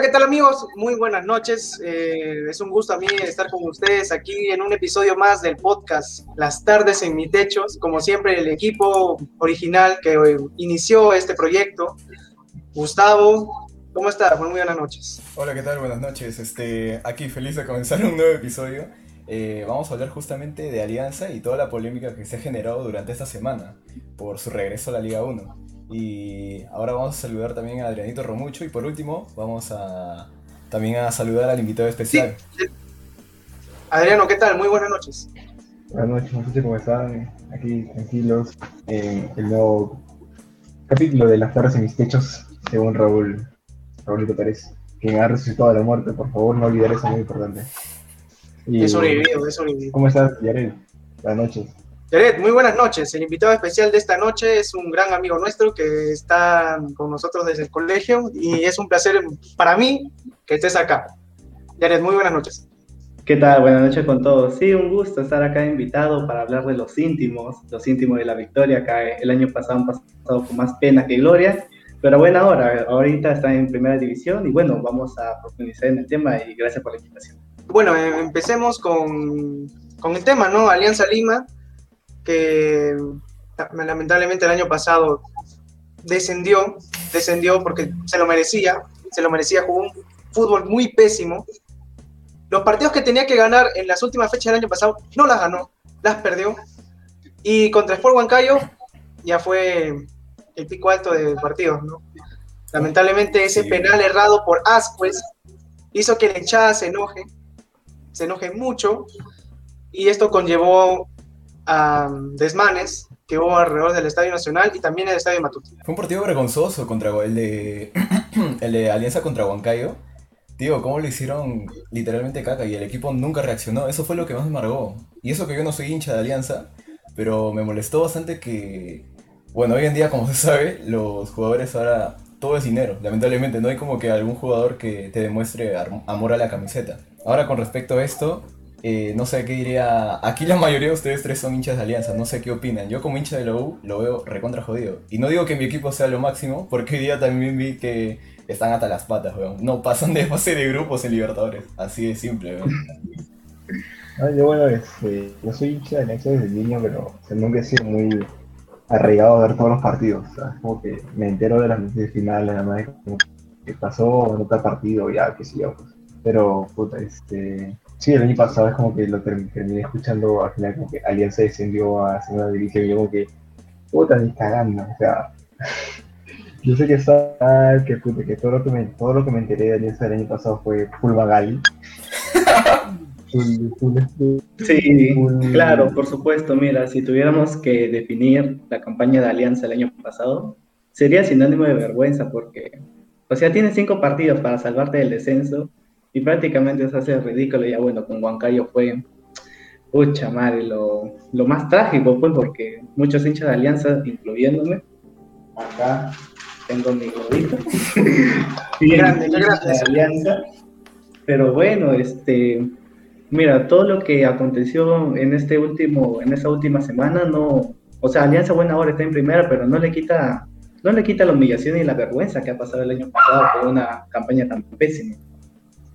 ¿qué tal amigos? Muy buenas noches. Eh, es un gusto a mí estar con ustedes aquí en un episodio más del podcast Las tardes en mi techos. Como siempre, el equipo original que inició este proyecto. Gustavo, ¿cómo estás? Muy buenas noches. Hola, ¿qué tal? Buenas noches. Este, aquí feliz de comenzar un nuevo episodio. Eh, vamos a hablar justamente de Alianza y toda la polémica que se ha generado durante esta semana por su regreso a la Liga 1. Y ahora vamos a saludar también a Adrianito Romucho y por último vamos a también a saludar al invitado especial. Adriano, ¿qué tal? Muy buenas noches. Buenas noches, muchachos, ¿cómo están? Aquí tranquilos en el nuevo capítulo de las tardes en mis techos, según Raúl, Raúlito Pérez, quien ha resucitado de la muerte. Por favor, no olvidar eso, muy importante. Y, es sobrevivido, es sobrevivido. ¿Cómo estás, Yarel? Buenas noches. Jared, muy buenas noches. El invitado especial de esta noche es un gran amigo nuestro que está con nosotros desde el colegio y es un placer para mí que estés acá. Jared, muy buenas noches. ¿Qué tal? Buenas noches con todos. Sí, un gusto estar acá invitado para hablar de los íntimos, los íntimos de la victoria. Acá el año pasado han pasado con más pena que gloria, pero bueno, ahora, ahorita está en primera división y bueno, vamos a profundizar en el tema y gracias por la invitación. Bueno, eh, empecemos con, con el tema, ¿no? Alianza Lima que lamentablemente el año pasado descendió, descendió porque se lo merecía, se lo merecía, jugó un fútbol muy pésimo. Los partidos que tenía que ganar en las últimas fechas del año pasado no las ganó, las perdió. Y contra Sport Huancayo ya fue el pico alto de partidos, ¿no? Lamentablemente ese penal errado por Ascuez hizo que la hinchada se enoje, se enoje mucho, y esto conllevó desmanes que hubo alrededor del Estadio Nacional y también el Estadio Matute. Fue un partido vergonzoso contra el de, el de Alianza contra Huancayo. Digo, cómo lo hicieron literalmente caca y el equipo nunca reaccionó. Eso fue lo que más me amargó. Y eso que yo no soy hincha de Alianza, pero me molestó bastante que, bueno, hoy en día, como se sabe, los jugadores ahora todo es dinero. Lamentablemente, no hay como que algún jugador que te demuestre amor a la camiseta. Ahora, con respecto a esto, eh, no sé qué diría. Aquí la mayoría de ustedes tres son hinchas de Alianza, no sé qué opinan. Yo, como hincha de la U, lo veo recontra jodido. Y no digo que mi equipo sea lo máximo, porque hoy día también vi que están hasta las patas, weón. No pasan de fase de grupos en Libertadores. Así de simple, weón. yo, bueno, este, yo soy hincha de Alianza desde niño, pero nunca he sido muy arraigado a ver todos los partidos. Como que me entero de las finales, nada más como que pasó en otro partido, ya, qué sé yo. Pues. Pero, puta, este Sí, el año pasado es como que lo terminé escuchando al final como que Alianza descendió a segunda división y yo como que puta ni cagando, o sea yo sé que está que puta, que todo lo que me todo lo que me enteré de Alianza el año pasado fue full Magali. sí, claro, por supuesto. Mira, si tuviéramos que definir la campaña de Alianza el año pasado, sería sinónimo de vergüenza porque, o sea, tiene cinco partidos para salvarte del descenso y prácticamente se hace ridículo. Ya bueno, con Huancayo fue, pucha madre, lo, lo más trágico, pues, porque muchos hinchas de Alianza, incluyéndome, acá tengo mi grande, de Alianza, pero bueno, este, mira, todo lo que aconteció en este último, en esta última semana, no, o sea, Alianza Buena ahora está en primera, pero no le quita, no le quita la humillación y la vergüenza que ha pasado el año pasado con una campaña tan pésima.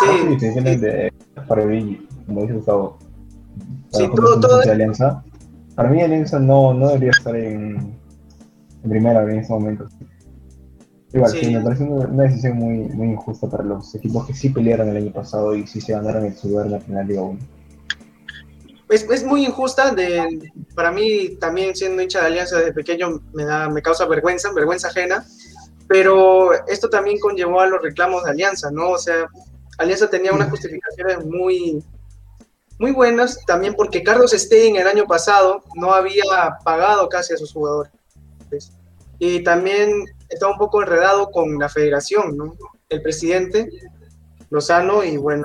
Sí. sí, de, para mí, como dice Gustavo, sí, todo, todo de Alianza. Para mí Alianza no, no debería estar en, en primera en ese momento. Igual, sí. me parece una, decisión muy, muy injusta para los equipos que sí pelearon el año pasado y sí se ganaron el lugar en la final Liga 1. Es, es, muy injusta, de, para mí también siendo hincha de Alianza desde pequeño me, da, me causa vergüenza, vergüenza ajena, pero esto también conllevó a los reclamos de Alianza, ¿no? O sea, Alianza tenía unas justificaciones muy, muy buenas, también porque Carlos Stein el año pasado no había pagado casi a sus jugadores. Y también estaba un poco enredado con la federación, ¿no? El presidente Lozano, y bueno,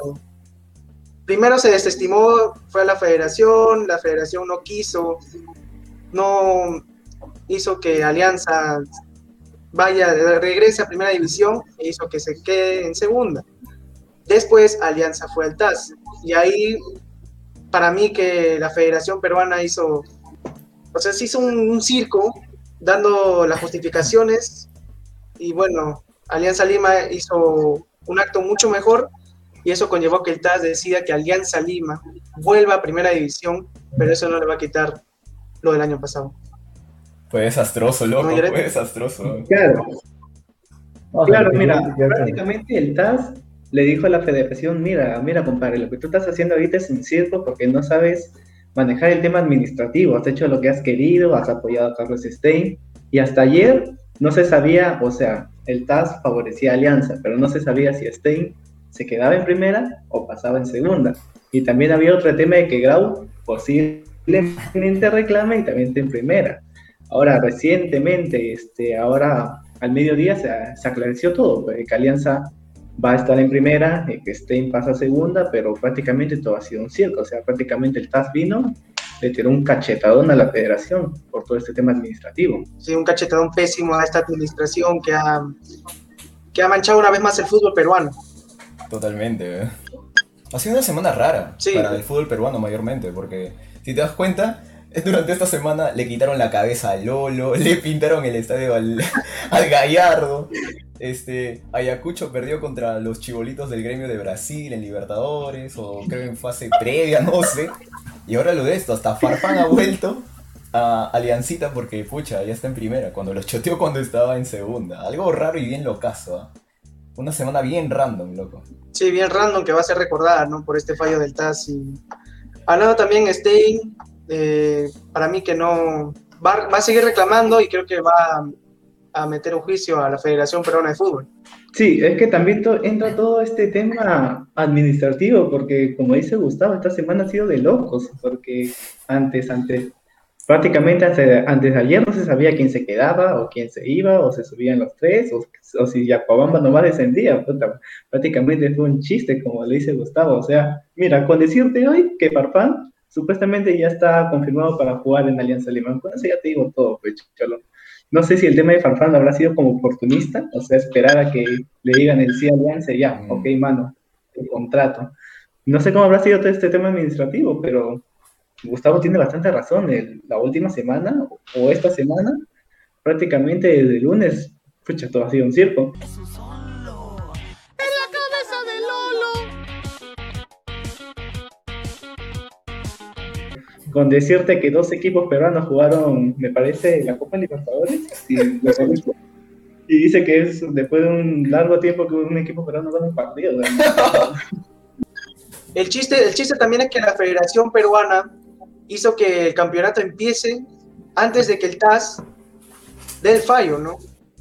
primero se desestimó, fue a la federación, la federación no quiso, no hizo que Alianza vaya, regrese a primera división e hizo que se quede en segunda. Después Alianza fue al TAS. Y ahí, para mí que la Federación Peruana hizo, o sea, se hizo un, circo dando las justificaciones. Y bueno, Alianza Lima hizo un acto mucho mejor y eso conllevó que el TAS decida que Alianza Lima vuelva a primera división, pero eso no le va a quitar lo del año pasado. Fue desastroso, loco, fue desastroso. Claro. claro, mira, prácticamente el TAS le dijo a la federación, mira, mira, compadre, lo que tú estás haciendo ahorita es un circo porque no sabes manejar el tema administrativo, has hecho lo que has querido, has apoyado a Carlos Stein, y hasta ayer no se sabía, o sea, el TAS favorecía a Alianza, pero no se sabía si Stein se quedaba en primera o pasaba en segunda. Y también había otro tema de que Grau posiblemente reclama y también está en primera. Ahora, recientemente, este, ahora al mediodía se, se aclareció todo, pues, que Alianza va a estar en primera, que Stein pasa a segunda, pero prácticamente todo ha sido un circo, o sea, prácticamente el TAS vino, le tiró un cachetadón a la federación por todo este tema administrativo. Sí, un cachetadón pésimo a esta administración que ha, que ha manchado una vez más el fútbol peruano. Totalmente, ¿eh? Ha sido una semana rara para el fútbol peruano mayormente, porque si te das cuenta, durante esta semana le quitaron la cabeza a Lolo, le pintaron el estadio al, al Gallardo, este, Ayacucho perdió contra los chibolitos del gremio de Brasil en Libertadores, o creo en fase previa, no sé. Y ahora lo de esto, hasta Farfán ha vuelto a Aliancita porque, pucha, ya está en primera, cuando lo choteó cuando estaba en segunda. Algo raro y bien locazo, ¿ah? Una semana bien random, loco. Sí, bien random que va a ser recordada, ¿no? Por este fallo del TAS y... Hablando también Stein, eh, para mí que no... Va, va a seguir reclamando y creo que va a meter un juicio a la Federación Peruana de Fútbol. Sí, es que también entra todo este tema administrativo, porque como dice Gustavo, esta semana ha sido de locos, porque antes, antes, prácticamente antes, de ayer no se sabía quién se quedaba, o quién se iba, o se subían los tres, o, o si Yacobamba nomás descendía, prácticamente fue un chiste, como le dice Gustavo, o sea, mira, con decirte hoy que Farfán supuestamente ya está confirmado para jugar en Alianza Lima, con eso ya te digo todo, pues, cholo. No sé si el tema de Farfán habrá sido como oportunista, o sea, esperar a que le digan el sí a Alianza ya, mm. ok, mano, el contrato. No sé cómo habrá sido todo este tema administrativo, pero Gustavo tiene bastante razón. la última semana o esta semana, prácticamente desde el lunes, pucha, todo ha sido un circo. Con decirte que dos equipos peruanos jugaron, me parece, la Copa Libertadores. Y, y dice que es después de un largo tiempo que un equipo peruano gana un partido. el, chiste, el chiste también es que la Federación Peruana hizo que el campeonato empiece antes de que el TAS dé el fallo, ¿no?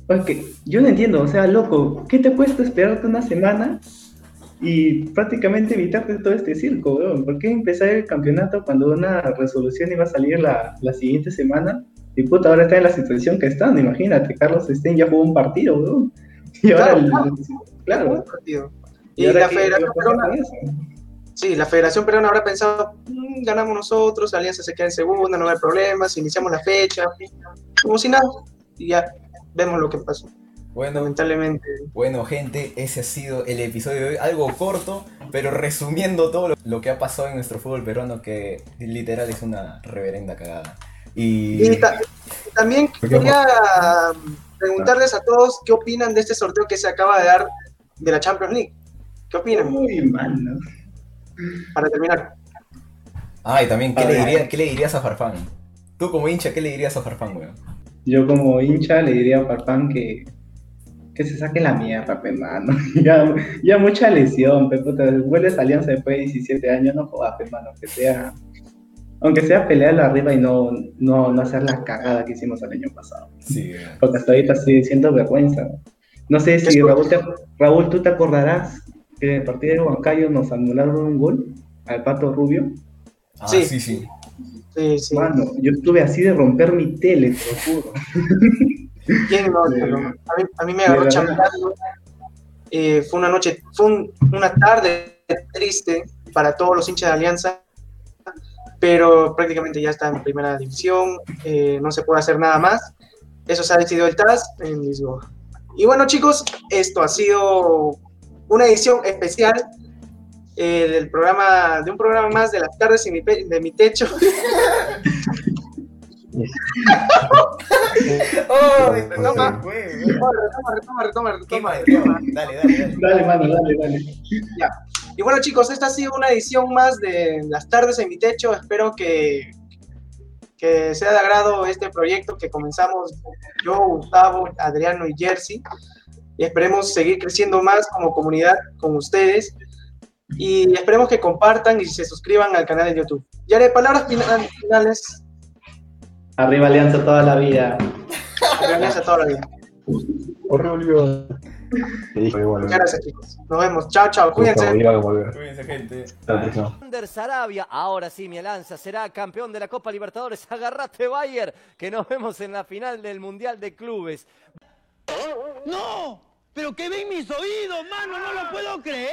Porque yo no entiendo, o sea, loco, ¿qué te cuesta esperarte una semana y prácticamente evitarte todo este circo, weón. ¿Por qué empezar el campeonato cuando una resolución iba a salir la, la siguiente semana? Y puta, ahora está en la situación que están, imagínate, Carlos Stein ya jugó un partido, weón. Y ahora, claro, claro, un partido. Y, la Federación Peruana, sí, la Federación Peruana habrá pensado, mm, ganamos nosotros, Alianza se queda en segunda, no hay problemas, iniciamos la fecha, como si nada, y ya vemos lo que pasó. Bueno, lamentablemente. Bueno, gente, ese ha sido el episodio de hoy. Algo corto, pero resumiendo todo lo, que ha pasado en nuestro fútbol peruano, que literal es una reverenda cagada. Y, también quería preguntarles a todos qué opinan de este sorteo que se acaba de dar de la Champions League. ¿Qué opinan? Muy mal, ¿no? Para terminar. Ah, y también, ¿qué, le, ¿qué le dirías a Farfán? Tú como hincha, ¿qué le dirías a Farfán, weón? Yo como hincha le diría a Farfán que que se saque la mierda, pe, mano. ya, ya mucha lesión, pe, puta. Vuelves a Alianza después de 17 años, no jodas, pe, mano. Que sea, aunque sea pelearlo arriba y no, no, no hacer la cagada que hicimos el año pasado. Sí. Porque hasta ahorita estoy siento vergüenza. No sé si Raúl, Raúl, tú te acordarás que en el partido de Huancayo nos anularon un gol al Pato Rubio. Ah, sí, sí, sí. Sí, sí. Mano, yo estuve así de romper mi tele, te lo juro. ¿Quién no? A, mí, me agarró chambeando. Eh, fue una noche, fue una tarde triste para todos los hinchas de Alianza, pero prácticamente ya está en primera división, eh, no se puede hacer nada más. Eso se ha decidido el TAS en Lisboa. Y bueno, chicos, esto ha sido una edición especial eh, del programa, de un programa más de las tardes de mi techo. ¡Oh! Retoma. güey, Retoma, retoma, retoma, Quema, retoma. quema. Dale, dale, dale. Dale, mano, dale, dale. Y bueno, chicos, esta ha sido una edición más de Las tardes en mi techo. Espero que, que sea de agrado este proyecto que comenzamos yo, Gustavo, Adriano y Jersey. Y esperemos seguir creciendo más como comunidad con ustedes. Y esperemos que compartan y se suscriban al canal de YouTube. Y haré palabras final- finales. Arriba Alianza toda la vida. Gracias a toda la vida. Horrible. Muchas gracias, chicos. Nos vemos. Chao, chao. Cuídense. Cuídense, gente. Hasta la próxima. Ander Sarabia, ahora sí mi Alianza será campeón de la Copa Libertadores. Agarrate Bayer, que nos vemos en la final del Mundial de Clubes. ¡No! ¡Pero que ven mis oídos, mano! ¡No lo puedo creer!